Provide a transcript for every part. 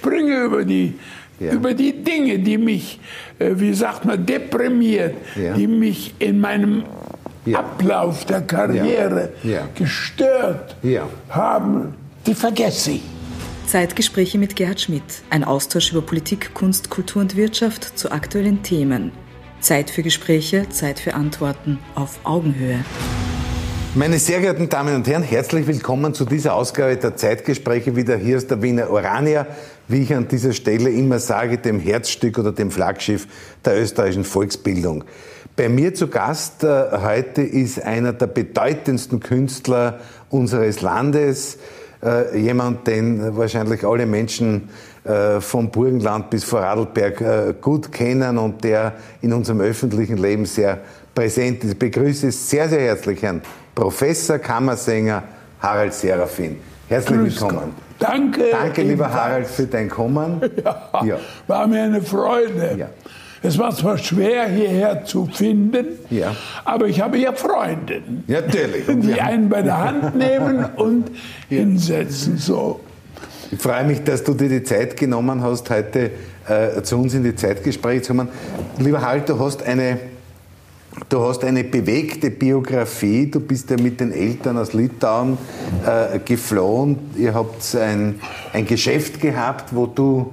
springe über die, ja. über die Dinge, die mich, äh, wie sagt man, deprimiert, ja. die mich in meinem ja. Ablauf der Karriere gestört haben, die vergesse ich. Zeitgespräche mit Gerhard Schmidt. Ein Austausch über Politik, Kunst, Kultur und Wirtschaft zu aktuellen Themen. Zeit für Gespräche, Zeit für Antworten auf Augenhöhe. Meine sehr geehrten Damen und Herren, herzlich willkommen zu dieser Ausgabe der Zeitgespräche. Wieder hier ist der Wiener Orania, wie ich an dieser Stelle immer sage, dem Herzstück oder dem Flaggschiff der österreichischen Volksbildung. Bei mir zu Gast äh, heute ist einer der bedeutendsten Künstler unseres Landes, äh, jemand, den wahrscheinlich alle Menschen äh, vom Burgenland bis vor Radlberg gut kennen und der in unserem öffentlichen Leben sehr präsent ist. Ich begrüße sehr, sehr herzlich Herrn Professor Kammersänger Harald Serafin. Herzlich Grüß willkommen. Gott. Danke. Danke, lieber Harald, für dein Kommen. Ja, ja. War mir eine Freude. Ja. Es war zwar schwer, hierher zu finden, ja. aber ich habe ja Freunde, Natürlich. die einen bei der Hand nehmen und ja. hinsetzen. So. Ich freue mich, dass du dir die Zeit genommen hast, heute äh, zu uns in die Zeitgespräche zu kommen. Lieber Harald, du hast eine Du hast eine bewegte Biografie. Du bist ja mit den Eltern aus Litauen äh, geflohen. Ihr habt ein, ein Geschäft gehabt, wo du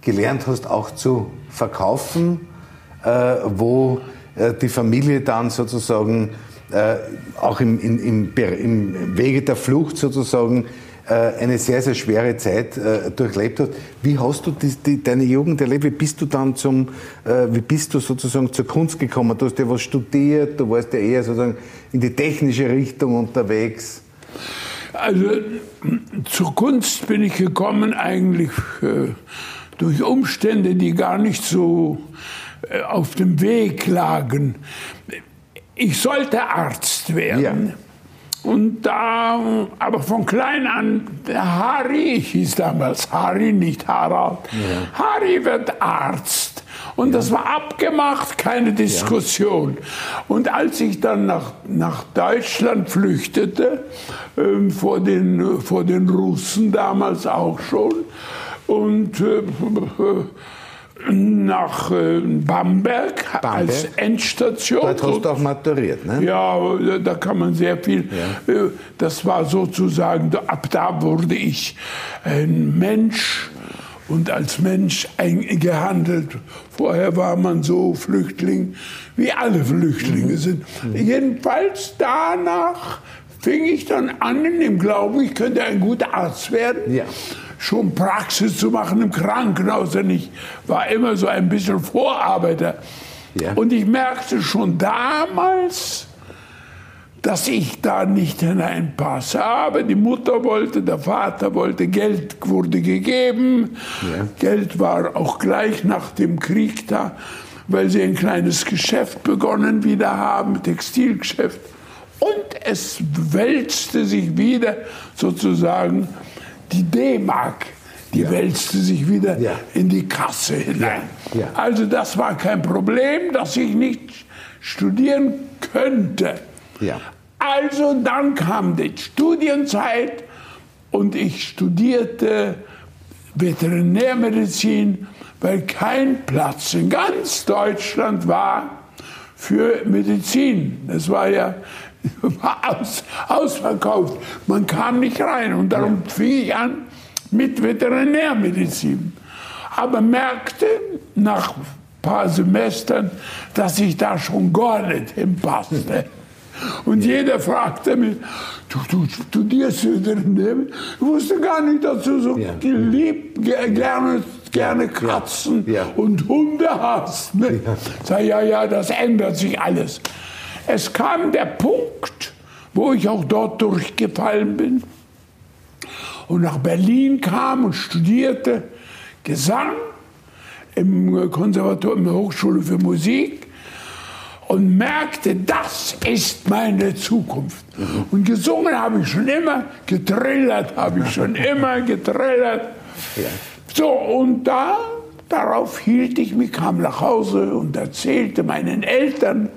gelernt hast, auch zu verkaufen, äh, wo äh, die Familie dann sozusagen äh, auch im, im, im, im, Wege der Flucht sozusagen eine sehr, sehr schwere Zeit äh, durchlebt hat. Wie hast du die, die, deine Jugend erlebt? Wie bist du dann zum, äh, wie bist du sozusagen zur Kunst gekommen? Du hast ja was studiert, du warst ja eher sozusagen in die technische Richtung unterwegs. Also zur Kunst bin ich gekommen eigentlich äh, durch Umstände, die gar nicht so äh, auf dem Weg lagen. Ich sollte Arzt werden. Ja. Und da, aber von klein an, Harry, hieß damals Harry, nicht Harald, ja. Harry wird Arzt. Und ja. das war abgemacht, keine Diskussion. Ja. Und als ich dann nach, nach Deutschland flüchtete, äh, vor, den, vor den Russen damals auch schon, und äh, nach äh, Bamberg, Bamberg, als Endstation. Dort hast du auch maturiert, ne? Ja, da kann man sehr viel. Ja. Äh, das war sozusagen, ab da wurde ich ein Mensch und als Mensch gehandelt. Vorher war man so Flüchtling, wie alle Flüchtlinge mhm. sind. Mhm. Jedenfalls danach fing ich dann an in dem Glauben, ich könnte ein guter Arzt werden. Ja schon Praxis zu machen im Krankenhaus, denn ich war immer so ein bisschen Vorarbeiter. Ja. Und ich merkte schon damals, dass ich da nicht hineinpasse. Aber die Mutter wollte, der Vater wollte, Geld wurde gegeben. Ja. Geld war auch gleich nach dem Krieg da, weil sie ein kleines Geschäft begonnen wieder haben, Textilgeschäft. Und es wälzte sich wieder sozusagen die D-Mark, die ja. wälzte sich wieder ja. in die Kasse hinein. Ja. Also das war kein Problem, dass ich nicht studieren könnte. Also dann kam die Studienzeit und ich studierte Veterinärmedizin, weil kein Platz in ganz Deutschland war für Medizin. Das war ja aus, ausverkauft. Man kam nicht rein und darum fing ich an mit Veterinärmedizin. Aber merkte nach ein paar Semestern, dass ich da schon gar nicht hinpasste. Und jeder fragte mich, du, du studierst Veterinärmedizin? Ich wusste gar nicht, dass du so ja. geliebt, gerne, gerne Katzen ja. und Hunde hast. Ne? Ja. Sag, ja, ja, das ändert sich alles. Es kam der Punkt, wo ich auch dort durchgefallen bin und nach Berlin kam und studierte Gesang im Konservatorium der Hochschule für Musik und merkte, das ist meine Zukunft. Mhm. Und gesungen habe ich schon immer, getrillert habe ich schon immer, getrillert. Ja. So, und da, darauf hielt ich mich, kam nach Hause und erzählte meinen Eltern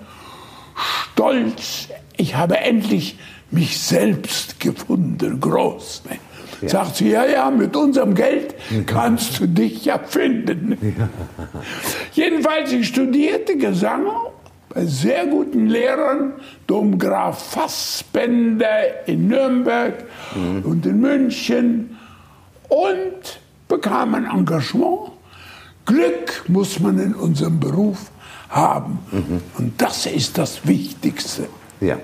stolz, ich habe endlich mich selbst gefunden, groß. Ne? Ja. Sagt sie, ja, ja, mit unserem Geld kannst du dich ja finden. Ja. Jedenfalls, ich studierte Gesang bei sehr guten Lehrern, Domgraf Fassbender in Nürnberg mhm. und in München und bekam ein Engagement. Glück muss man in unserem Beruf haben. Mhm. Und das ist das Wichtigste. Ja.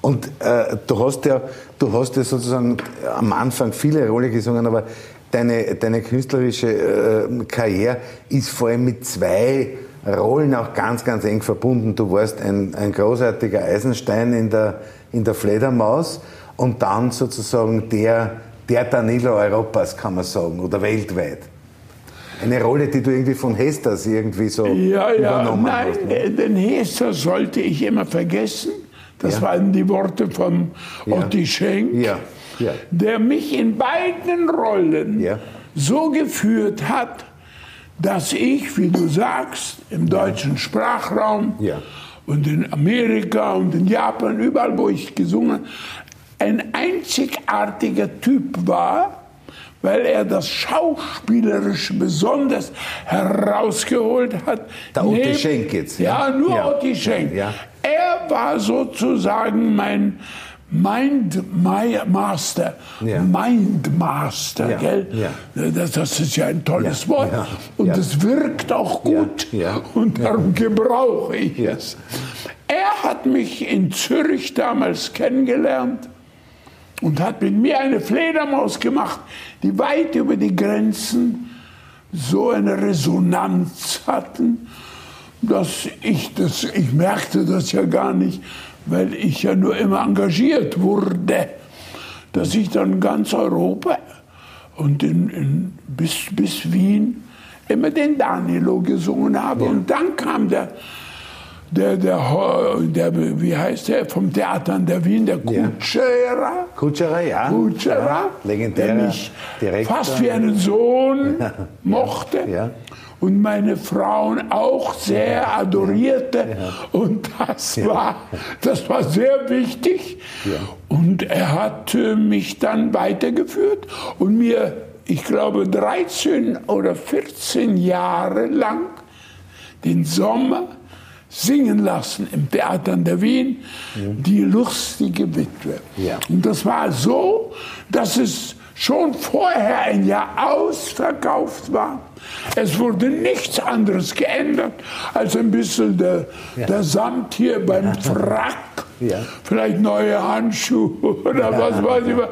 Und äh, du, hast ja, du hast ja sozusagen am Anfang viele Rolle gesungen, aber deine, deine künstlerische äh, Karriere ist vor allem mit zwei Rollen auch ganz, ganz eng verbunden. Du warst ein, ein großartiger Eisenstein in der, in der Fledermaus und dann sozusagen der, der Danilo Europas, kann man sagen, oder weltweit. Eine Rolle, die du irgendwie von Hesters irgendwie so ja, ja, übernommen nein, hast. Nein, ne? den Hester sollte ich immer vergessen. Das ja. waren die Worte von ja. Otti Schenk, ja. Der mich in beiden Rollen so geführt hat, dass ich, wie du sagst, im deutschen Sprachraum und in Amerika und in Japan, überall, wo ich gesungen habe, ein einzigartiger Typ war, weil er das Schauspielerische besonders herausgeholt hat. Der Otti Schenk jetzt. Ja, ja nur ja. Otti Schenk. Ja. Er war sozusagen mein Mindmaster. Ja. Mindmaster, ja. gell? Ja. Das, das, ist ja ein tolles. Wort. Und es wirkt auch gut. Und darum gebrauche ich es. Er hat mich in Zürich damals kennengelernt und hat mit mir eine Fledermaus gemacht, die weit über die Grenzen so eine Resonanz hatten, dass ich das, ich merkte das ja gar nicht, weil ich ja nur immer engagiert wurde, dass ich dann ganz Europa und in, in, bis, bis Wien immer den Danilo gesungen habe. Ja. Und dann kam der der, der, der, wie heißt der, vom Theater an der Wien, der Kutscherer. Kutscherer, ja. Kutscherer, ja, legendärer der mich Direktor. fast wie einen Sohn ja. mochte. Ja. Und meine Frauen auch sehr adorierte. Und das war, das war sehr wichtig. Und er hat äh, mich dann weitergeführt und mir, ich glaube, 13 oder 14 Jahre lang den Sommer singen lassen im Theater an der Wien, die lustige Witwe. Ja. Und das war so, dass es schon vorher ein Jahr ausverkauft war. Es wurde nichts anderes geändert als ein bisschen der, ja. der Samt hier beim Frack, ja. vielleicht neue Handschuhe oder was weiß ich was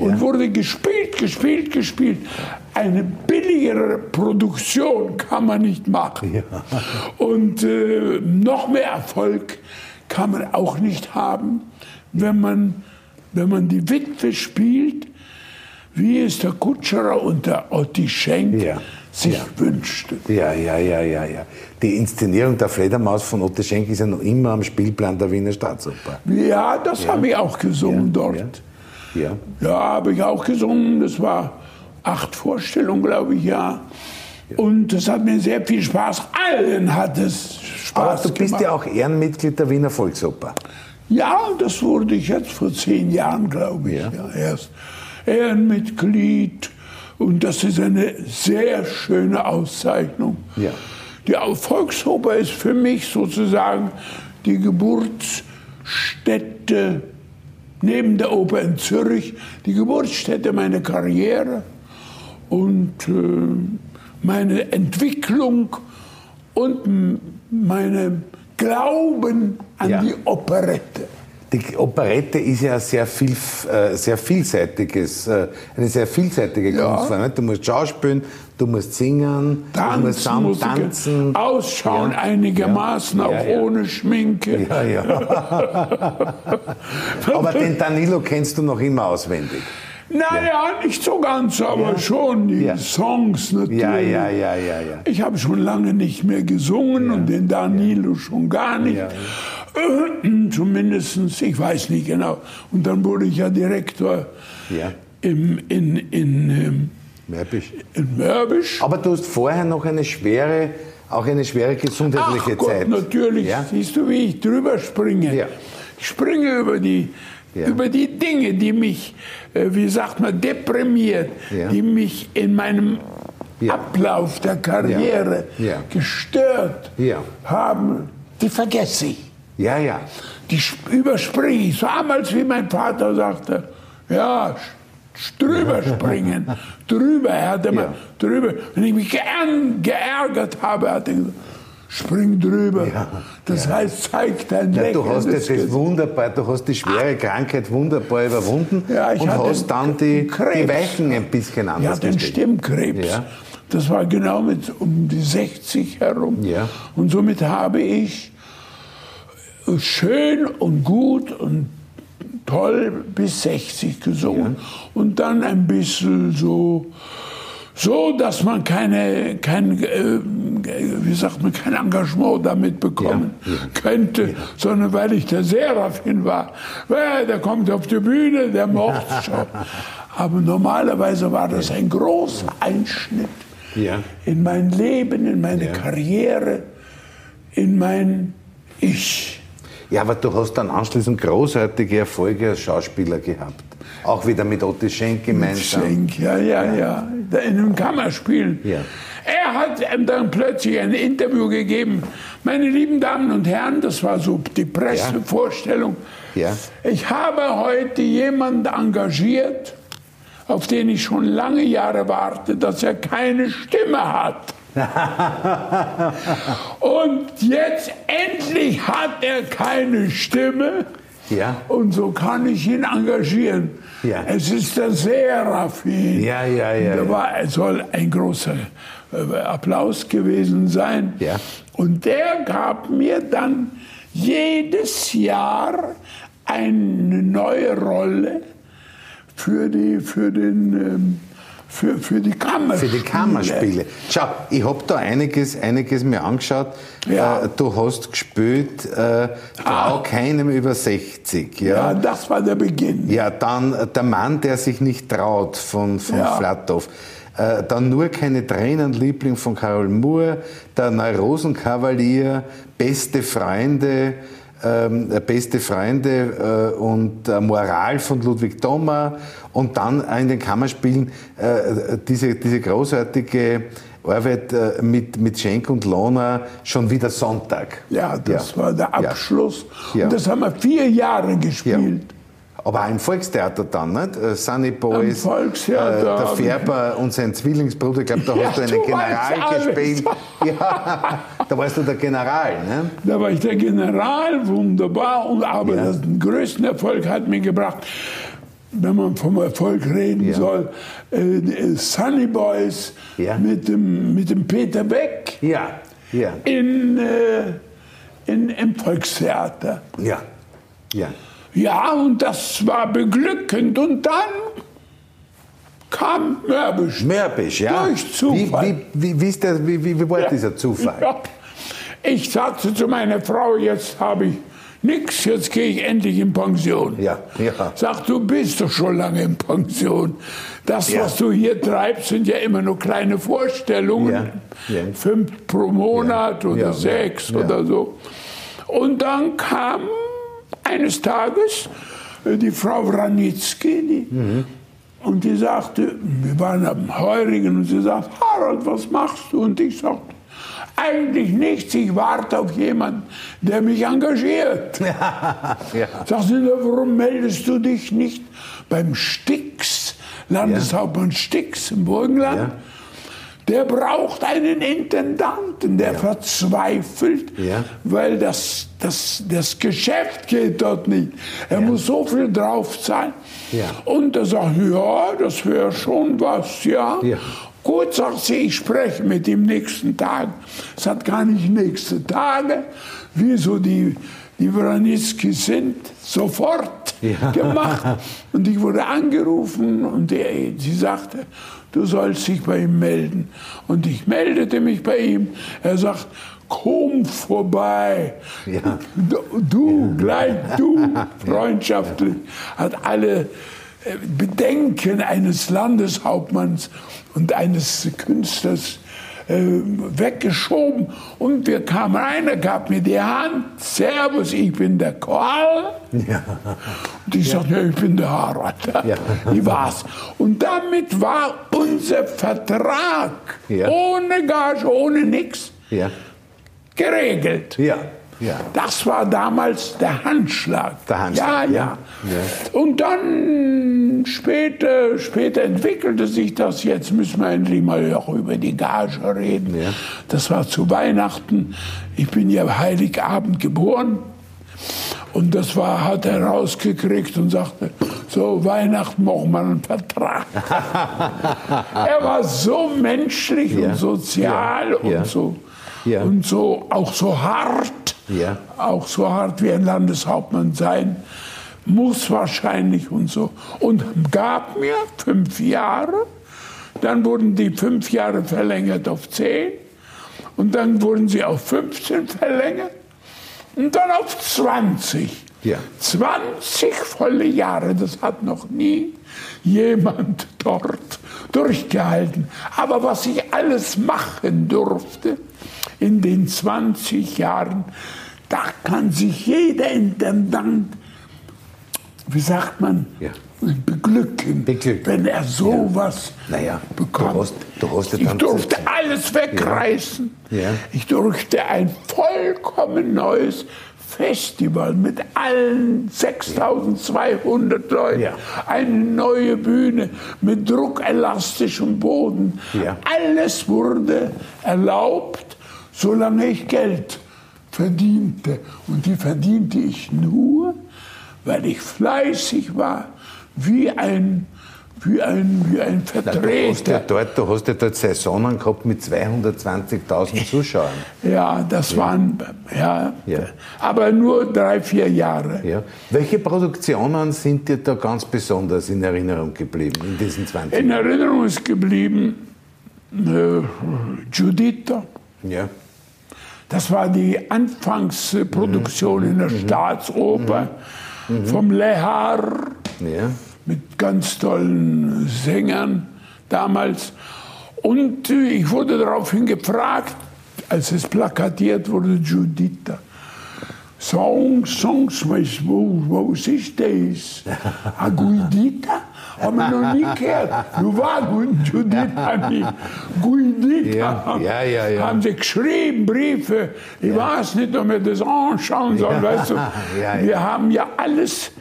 und wurde gespielt, gespielt, gespielt. Eine billigere Produktion kann man nicht machen. Ja. Und äh, noch mehr Erfolg kann man auch nicht haben, wenn man, wenn man die Witwe spielt, wie es der Kutscherer und der Otti Schenk ja. sich ja. wünschten. Ja, ja, ja, ja, ja. Die Inszenierung der Fledermaus von Otti Schenk ist ja noch immer am Spielplan der Wiener Staatsoper. Ja, das ja. habe ich auch gesungen dort. Ja, ja habe ich auch gesungen. Das war acht Vorstellungen, glaube ich, ja. Und das hat mir sehr viel Spaß. Allen hat es Spaß Aber du bist ja auch Ehrenmitglied der Wiener Volksoper. Ja, das wurde ich jetzt vor zehn Jahren, glaube ich, ja. ja erst Ehrenmitglied. Und das ist eine sehr schöne Auszeichnung. Ja. Die Volksoper ist für mich sozusagen die Geburtsstätte neben der Oper in Zürich die Geburtsstätte meiner Karriere und äh, meine Entwicklung und meine Glauben an ja. die Operette. Die Operette ist ja sehr, viel, äh, sehr vielseitiges, äh, eine sehr vielseitige ja. Kunstform. Du musst schauspielen, du musst singen, tanzen, du musst zusammen tanzen. Ausschauen ja. einigermaßen, ja. auch ohne Schminke. Ja, ja. aber den Danilo kennst du noch immer auswendig. Naja, nicht so ganz, aber schon die Songs natürlich. Ja, ja, ja, ja, ja. Ich habe schon lange nicht mehr gesungen und den Danilo schon gar nicht. Zumindest, ich weiß nicht genau. Und dann wurde ich ja Direktor ja. Im, in, in, ähm, Mörbisch. in Mörbisch. Aber du hast vorher noch eine schwere, auch eine schwere gesundheitliche Ach Gott, Zeit. natürlich. Ja? Siehst du, wie ich drüber springe? Ja. Ich springe über die ja. über die Dinge, die mich, äh, wie sagt man, deprimiert, ja. die mich in meinem ja. Ablauf der Karriere gestört haben, die vergesse ich. Ja, ja. Die überspringe ich. So damals, wie mein Vater sagte, ja, drüber springen, drüber. Er hatte immer drüber. Wenn ich mich geärgert habe, hat er gesagt, spring drüber. Ja, das ja. heißt, zeig dein ja, Du hast das, das wunderbar, du hast die schwere Krankheit wunderbar überwunden ja, und hast dann die, die Weichen ein bisschen anders Ja, den gestellt. Stimmkrebs. Das war genau mit um die 60 herum. Ja. Und somit habe ich schön und gut und toll bis 60 gesungen. Und dann ein bisschen so so, dass man keine, kein, äh, wie sagt man, kein Engagement damit bekommen ja, könnte, ja. sondern weil ich der Seraphin war. Ja, der kommt auf die Bühne, der mocht schon. Aber normalerweise war das ein großer Einschnitt in mein Leben, in meine Karriere, in mein Ich. Ja, aber du hast dann anschließend großartige Erfolge als Schauspieler gehabt. Auch wieder mit Otti Schenk gemeinsam. Schenk, ja, ja, ja. In einem Kammerspiel. Ja. Er hat dann plötzlich ein Interview gegeben. Meine lieben Damen und Herren, das war so die Pressevorstellung. Ja. Ja. Ich habe heute jemanden engagiert, auf den ich schon lange Jahre warte, dass er keine Stimme hat. und jetzt endlich hat er keine Stimme. Ja. Und so kann ich ihn engagieren. Ja. Es ist der Seraphin. Ja, ja, ja. Der war, es soll ein großer äh, Applaus gewesen sein. Ja. Und der gab mir dann jedes Jahr eine neue Rolle für, die, für den. Für, für die Kammerspiele. Für die Kammerspiele. Schau, ich habe da einiges, einiges mir angeschaut. Ja. Äh, du hast gespielt äh, Trau ah. keinem über 60. Ja? ja, das war der Beginn. Ja, dann äh, Der Mann, der sich nicht traut von, von ja. Flatov. Äh, dann nur keine Tränen, Liebling von Carol Moore, der Neurosenkavalier, Beste Freunde, ähm, Beste Freunde äh, und äh, Moral von Ludwig Thoma und dann in den Kammerspielen äh, diese, diese großartige Arbeit äh, mit, mit Schenk und Lohner schon wieder Sonntag. Ja, das ja. war der Abschluss. Ja. Und das haben wir vier Jahre gespielt. Ja. Aber auch im Volkstheater dann, nicht? Äh, Sunny Boys, äh, der Färber und sein Zwillingsbruder, ich glaube, da hast du einen General gespielt. Ja, da warst du der General, ne? Da war ich der General, wunderbar. Und, aber ja. den größten Erfolg hat mir gebracht, wenn man vom Erfolg reden ja. soll, äh, Sunny Boys ja. mit, dem, mit dem Peter Beck ja. Ja. In, äh, in, im Volkstheater. Ja. Ja. Ja, und das war beglückend. Und dann kam Mörbisch. Mörbisch, ja. Durch Zufall. Wie, wie, wie, ist der, wie, wie, war ja. dieser Zufall? Ja. Ich sagte zu meiner Frau, jetzt habe ich nichts, jetzt gehe ich endlich in Pension. Ja, ja. Sag, du bist doch schon lange in Pension. Das, ja. was du hier treibst, sind ja immer nur kleine Vorstellungen. Ja. Ja. Fünf pro Monat oder sechs oder so. Und dann kam eines Tages äh, die Frau Wranitzky, die, mhm. und die sagte, wir waren am Heurigen, und sie sagt, Harald, was machst du? Und ich sagte, eigentlich nichts, ich warte auf jemanden, der mich engagiert. ja. Sagt sie, warum meldest du dich nicht beim Stix, Landeshauptmann Stix im Burgenland? Ja. Der braucht einen Intendanten, der ja. verzweifelt, ja. weil das, das, das Geschäft geht dort nicht. Er ja. muss so viel drauf zahlen. Und er sagt, ja, das wäre schon was, ja. Gut, sagt sie, ich spreche mit ihm nächsten Tag. Es hat gar nicht nächste Tage, wie so die, die Wranitzky sind, sofort ja. gemacht. Und ich wurde angerufen und er, sie sagte, du sollst dich bei ihm melden. Und ich meldete mich bei ihm. Er sagt, komm vorbei. Ja. Du, du ja. gleich du, freundschaftlich. Hat alle Bedenken eines Landeshauptmanns und eines Künstlers äh, weggeschoben und wir kamen rein, er gab mir die Hand, Servus, ich bin der Karl. Ja. Und ich sagte, ja, ich bin der Harald. Ja. Ich war's. Und damit war unser Vertrag Ja. ohne Gage, ohne nichts Ja. geregelt. Ja. Ja. Das war damals der Handschlag. Der Handschlag, Ja, ja. ja. Und dann später, später entwickelte sich das. Jetzt müssen wir endlich mal auch über die Gage reden. Ja. Das war zu Weihnachten. Ich bin ja Heiligabend geboren. Und das war, hat er rausgekriegt und sagte, so Weihnachten machen wir einen Vertrag. er war so menschlich Ja. und sozial Ja. Und so Ja. und so auch so hart, Ja. auch so hart wie ein Landeshauptmann sein muss wahrscheinlich und so und gab mir fünf Jahre. Dann wurden die fünf Jahre verlängert auf zehn und dann wurden sie auf 15 verlängert und dann auf 20. Ja. 20 volle Jahre, das hat noch nie jemand dort durchgehalten. Aber was ich alles machen durfte in den 20 Jahren, da kann sich jeder Intendant, wie sagt man, Ja. beglücken, Beglücken. wenn er sowas Naja, du bekommt. hast- du hast ja ich durfte alles wegreißen. Ja. Ich durfte ein vollkommen neues Festival mit allen 6200 Leuten, Ja. eine neue Bühne mit druckelastischem Boden. Ja. Alles wurde erlaubt, solange ich Geld verdiente. Und die verdiente ich nur, weil ich fleißig war, wie ein, wie ein, wie ein Du hast, ja Vertreter. dort, du hast ja dort Saisonen gehabt mit 220.000 Zuschauern. Ja, das waren, ja, Ja. aber nur drei, vier Jahre. Ja. Welche Produktionen sind dir da ganz besonders in Erinnerung geblieben in diesen 20 In Jahren? Erinnerung ist geblieben äh, Giuditta. Ja. Das war die Anfangsproduktion in der Staatsoper vom Lehar Ja. Mit ganz tollen Sängern damals. Und äh, ich wurde daraufhin gefragt, als es plakatiert wurde, Giuditta. Songs, Songs, was, wo, wo ist das? A Guidita? Haben wir noch nie gehört. Du war Giuditta nicht. Guidita. Ja, ja, ja, ja. Haben sie geschrieben, Briefe. Ich weiß nicht, ob wir das anschauen sollen. Ja, Weißt du? ja, ja. Wir haben ja alles,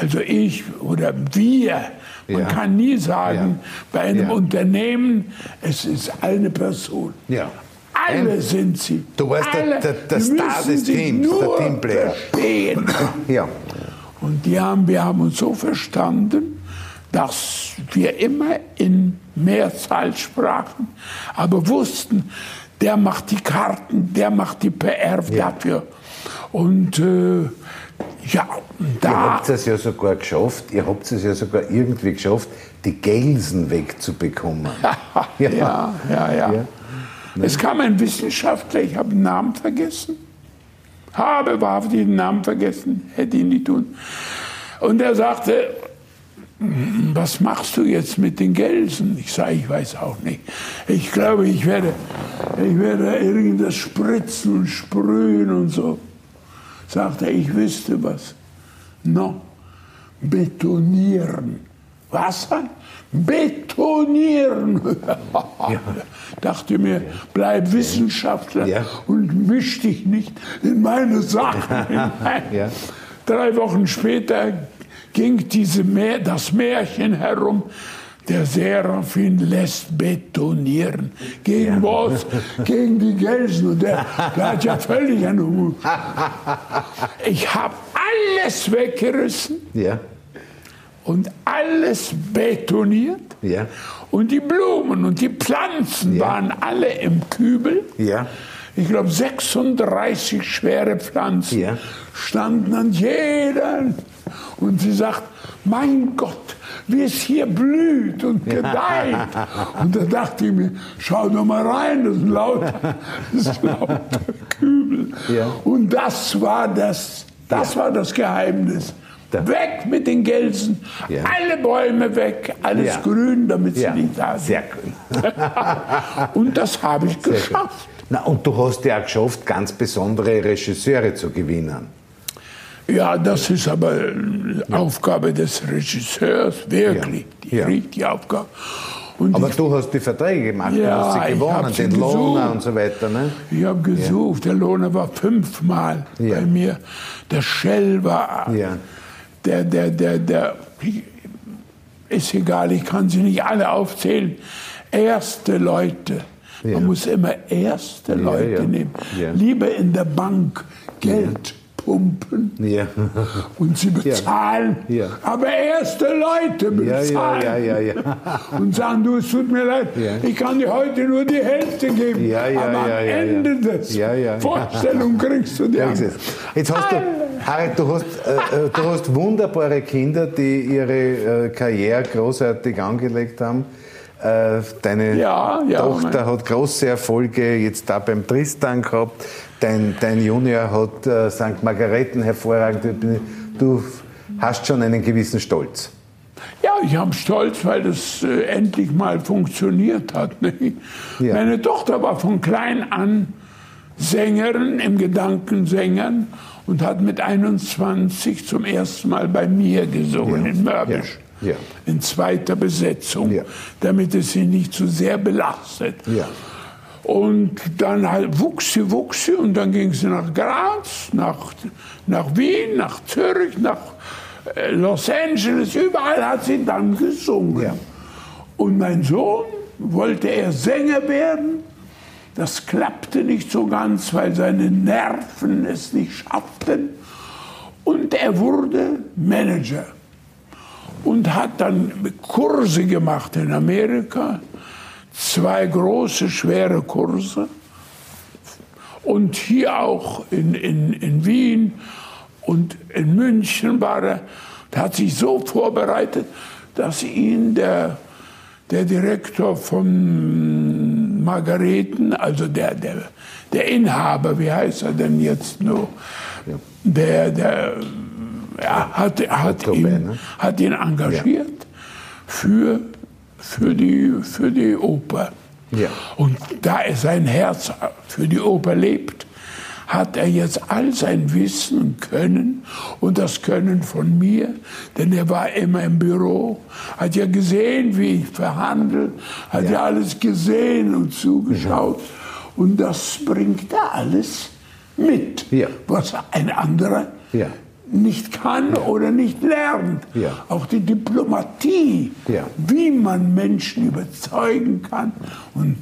also ich oder wir, man Ja. kann nie sagen, Ja. bei einem Ja. Unternehmen, es ist eine Person. Ja. Alle Ein- sind sie. Du warst der- der- der Star des Teams, der Teamplayer. Verstehen. Ja. Und die haben, wir haben uns so verstanden, dass wir immer in Mehrzahl sprachen, aber wussten, der macht die Karten, der macht die PR dafür. Und äh, ja, und Ihr da. habt es ja sogar geschafft, ihr habt es ja sogar irgendwie geschafft, die Gelsen wegzubekommen. ja, ja, ja. Ja. Es kam ein Wissenschaftler, ich habe den Namen vergessen. Habe wahrhaftig den Namen vergessen, hätte ihn nicht tun. Und er sagte, "Hm, was machst du jetzt mit den Gelsen? Ich sage, ich weiß auch nicht. Ich glaube, ich werde, ich werde irgendwas spritzen und sprühen und so. Sagt er, ich wüsste was. No, betonieren. Was? Betonieren. Dachte mir, bleib Wissenschaftler Ja. und misch dich nicht in meine Sachen hinein. Ja. Drei Wochen später ging diese Mär das Märchen herum. Der Seraphin lässt betonieren. Gegen was? Gegen die Gelsen. Und der, der hat ja völlig eine Ruhe. Ich habe alles weggerissen Ja. und alles betoniert. Ja. Und die Blumen und die Pflanzen Ja. waren alle im Kübel. Ja. Ich glaube, 36 schwere Pflanzen Ja. standen an jeder. Und sie sagt, mein Gott, wie es hier blüht und gedeiht. Und da dachte ich mir, schau doch mal rein, das sind lauter, das sind lauter Kübel. Ja. Und das war das, das war das Geheimnis. Da- Weg mit den Gelsen, Ja. alle Bäume weg, alles Ja. grün, damit sie Ja. nicht da sind. Sehr gut. Und das habe ich Sehr gut. geschafft. Na, und du hast ja auch geschafft, ganz besondere Regisseure zu gewinnen. Ja, das ist aber Aufgabe des Regisseurs, wirklich. Die Ja. richtige Aufgabe. Und Aber ich, du hast die Verträge gemacht, Ja, du hast sie ich gewonnen, den Lohner und so weiter. Ne? ich habe gesucht, der Lohner war fünfmal Ja. bei mir. Der Shell war, Ja. der, der, der, der, ist egal, ich kann sie nicht alle aufzählen. Erste Leute. Ja. Man muss immer erste Leute ja. nehmen. Ja. Lieber in der Bank Geld pumpen Ja. und sie bezahlen, Ja. aber erste Leute Ja, bezahlen. ja, ja, ja, ja. Und sagen, du, es tut mir leid, Ja. ich kann dir heute nur die Hälfte geben. Ja, ja, aber am ja, ja, Ende ja. des Ja, ja. Vorstellung kriegst du die Ja, seh's. Jetzt hast du, Harald, du hast, äh, äh, du hast wunderbare Kinder, die ihre äh, Karriere großartig angelegt haben. Äh, deine Ja, ja, Tochter hat große Erfolge jetzt da beim Tristan gehabt. Dein, dein Junior hat äh, St. Margareten hervorragend. Du hast schon einen gewissen Stolz. Ja, ich habe Stolz, weil das äh, endlich mal funktioniert hat. Ne? Ja. Meine Tochter war von klein an Sängerin, im Gedanken Sängerin und hat mit 21 zum ersten Mal bei mir gesungen in Mörbisch. Ja. Ja. In zweiter Besetzung, Ja. damit es sie nicht zu sehr belastet. Und dann halt wuchs sie, wuchs sie und dann ging sie nach Graz, nach, nach Wien, nach Zürich, nach äh, Los Angeles, überall hat sie dann gesungen. Ja. Und mein Sohn wollte er Sänger werden. Das klappte nicht so ganz, weil seine Nerven es nicht schafften. Und er wurde Manager und hat dann Kurse gemacht in Amerika, zwei große, schwere Kurse und hier auch in, in, in Wien und in München war er, der hat sich so vorbereitet, dass ihn der, der Direktor von Margareten, also der, der, der Inhaber, wie heißt er denn jetzt nur, der, der ja, hat, hat, ihn, ne? hat ihn engagiert für, für, die, für die Oper. Ja. Und da er sein Herz für die Oper lebt, hat er jetzt all sein Wissen und Können und das Können von mir, denn er war immer im Büro, hat ja gesehen, wie ich verhandle, hat ja, alles gesehen und zugeschaut und das bringt er alles mit, Ja. was ein anderer Ja. Nicht kann oder nicht lernt. Ja. Auch die Diplomatie, Ja. wie man Menschen überzeugen kann. Und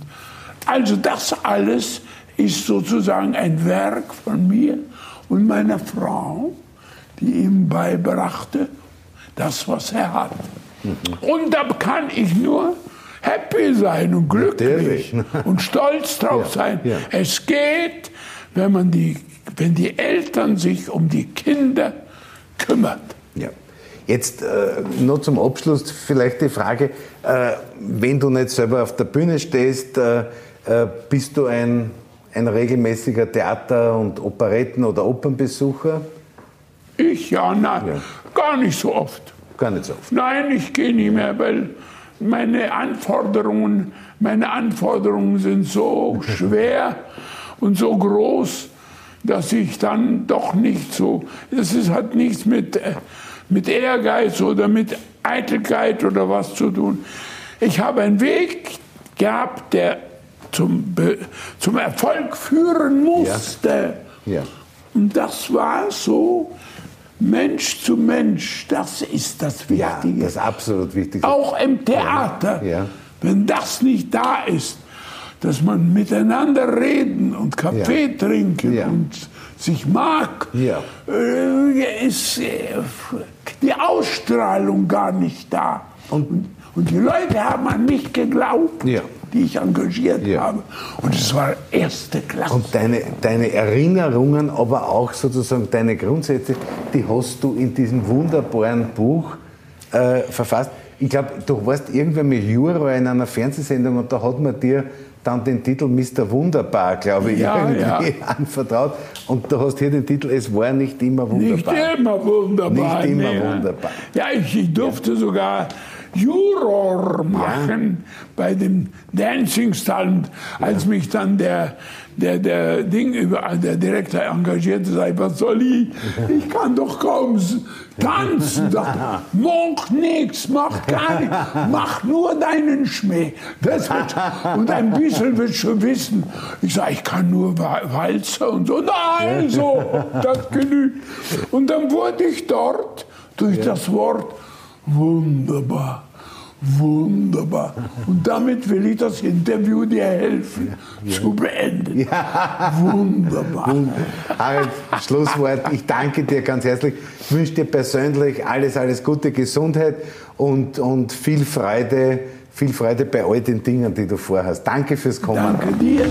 also das alles ist sozusagen ein Werk von mir und meiner Frau, die ihm beibrachte, das, was er hat. Mhm. Und da kann ich nur happy sein und glücklich und stolz drauf Ja, sein. Es geht, wenn man die, wenn die Eltern sich um die Kinder kümmert. Ja. Jetzt äh, noch zum Abschluss vielleicht die Frage, äh, wenn du nicht selber auf der Bühne stehst, äh, äh, bist du ein, ein regelmäßiger Theater- und Operetten- oder Opernbesucher? Ich ja, nein, Ja. gar nicht so oft. Gar nicht so oft. Nein, ich gehe nicht mehr, weil meine Anforderungen, meine Anforderungen sind so schwer und so groß, dass ich dann doch nicht so. Das ist, hat nichts mit, äh, mit Ehrgeiz oder mit Eitelkeit oder was zu tun. Ich habe einen Weg gehabt, der zum, zum Erfolg führen musste. Ja. Und das war so Mensch zu Mensch. Das ist das Ja, Wichtige. das ist absolut Wichtigste. Auch im Theater. Ja. Wenn das nicht da ist, dass man miteinander reden und Kaffee Ja. trinken Ja. und sich mag, Ja. äh, ist äh, die Ausstrahlung gar nicht da. Und, und die Leute haben an mich geglaubt, die ich engagiert habe. Und es war erste Klasse. Und deine, deine Erinnerungen, aber auch sozusagen deine Grundsätze, die hast du in diesem wunderbaren Buch äh, verfasst. Ich glaube, du warst irgendwann mit Juror in einer Fernsehsendung und da hat man dir dann den Titel Mr. Wunderbar, glaube ich, Ja, irgendwie ja. anvertraut. Und du hast hier den Titel Es war nicht immer Nicht wunderbar. immer wunderbar. Nicht immer nee. wunderbar. Ja, ich, durfte sogar Juror machen ja. bei dem Dancing Stand, als mich dann der der, der Ding über, der Direktor engagierte, sagt, was soll ich? Ich kann doch kaum tanzen. Sagt, mach nichts, mach gar nichts, mach nur deinen Schmäh. Das wird, und ein bisschen wird schon wissen. Ich sage, ich kann nur Walzer und so. Nein, so, das genügt. Und dann wurde ich dort durch das Wort wunderbar Wunderbar. Und damit will ich das Interview dir helfen zu beenden. Ja. Wunderbar. Harald, Schlusswort. Ich danke dir ganz herzlich. Ich wünsche dir persönlich alles, alles Gute, Gesundheit und, und viel Freude, viel Freude bei all den Dingen, die du vorhast. Danke fürs Kommen. Danke dir.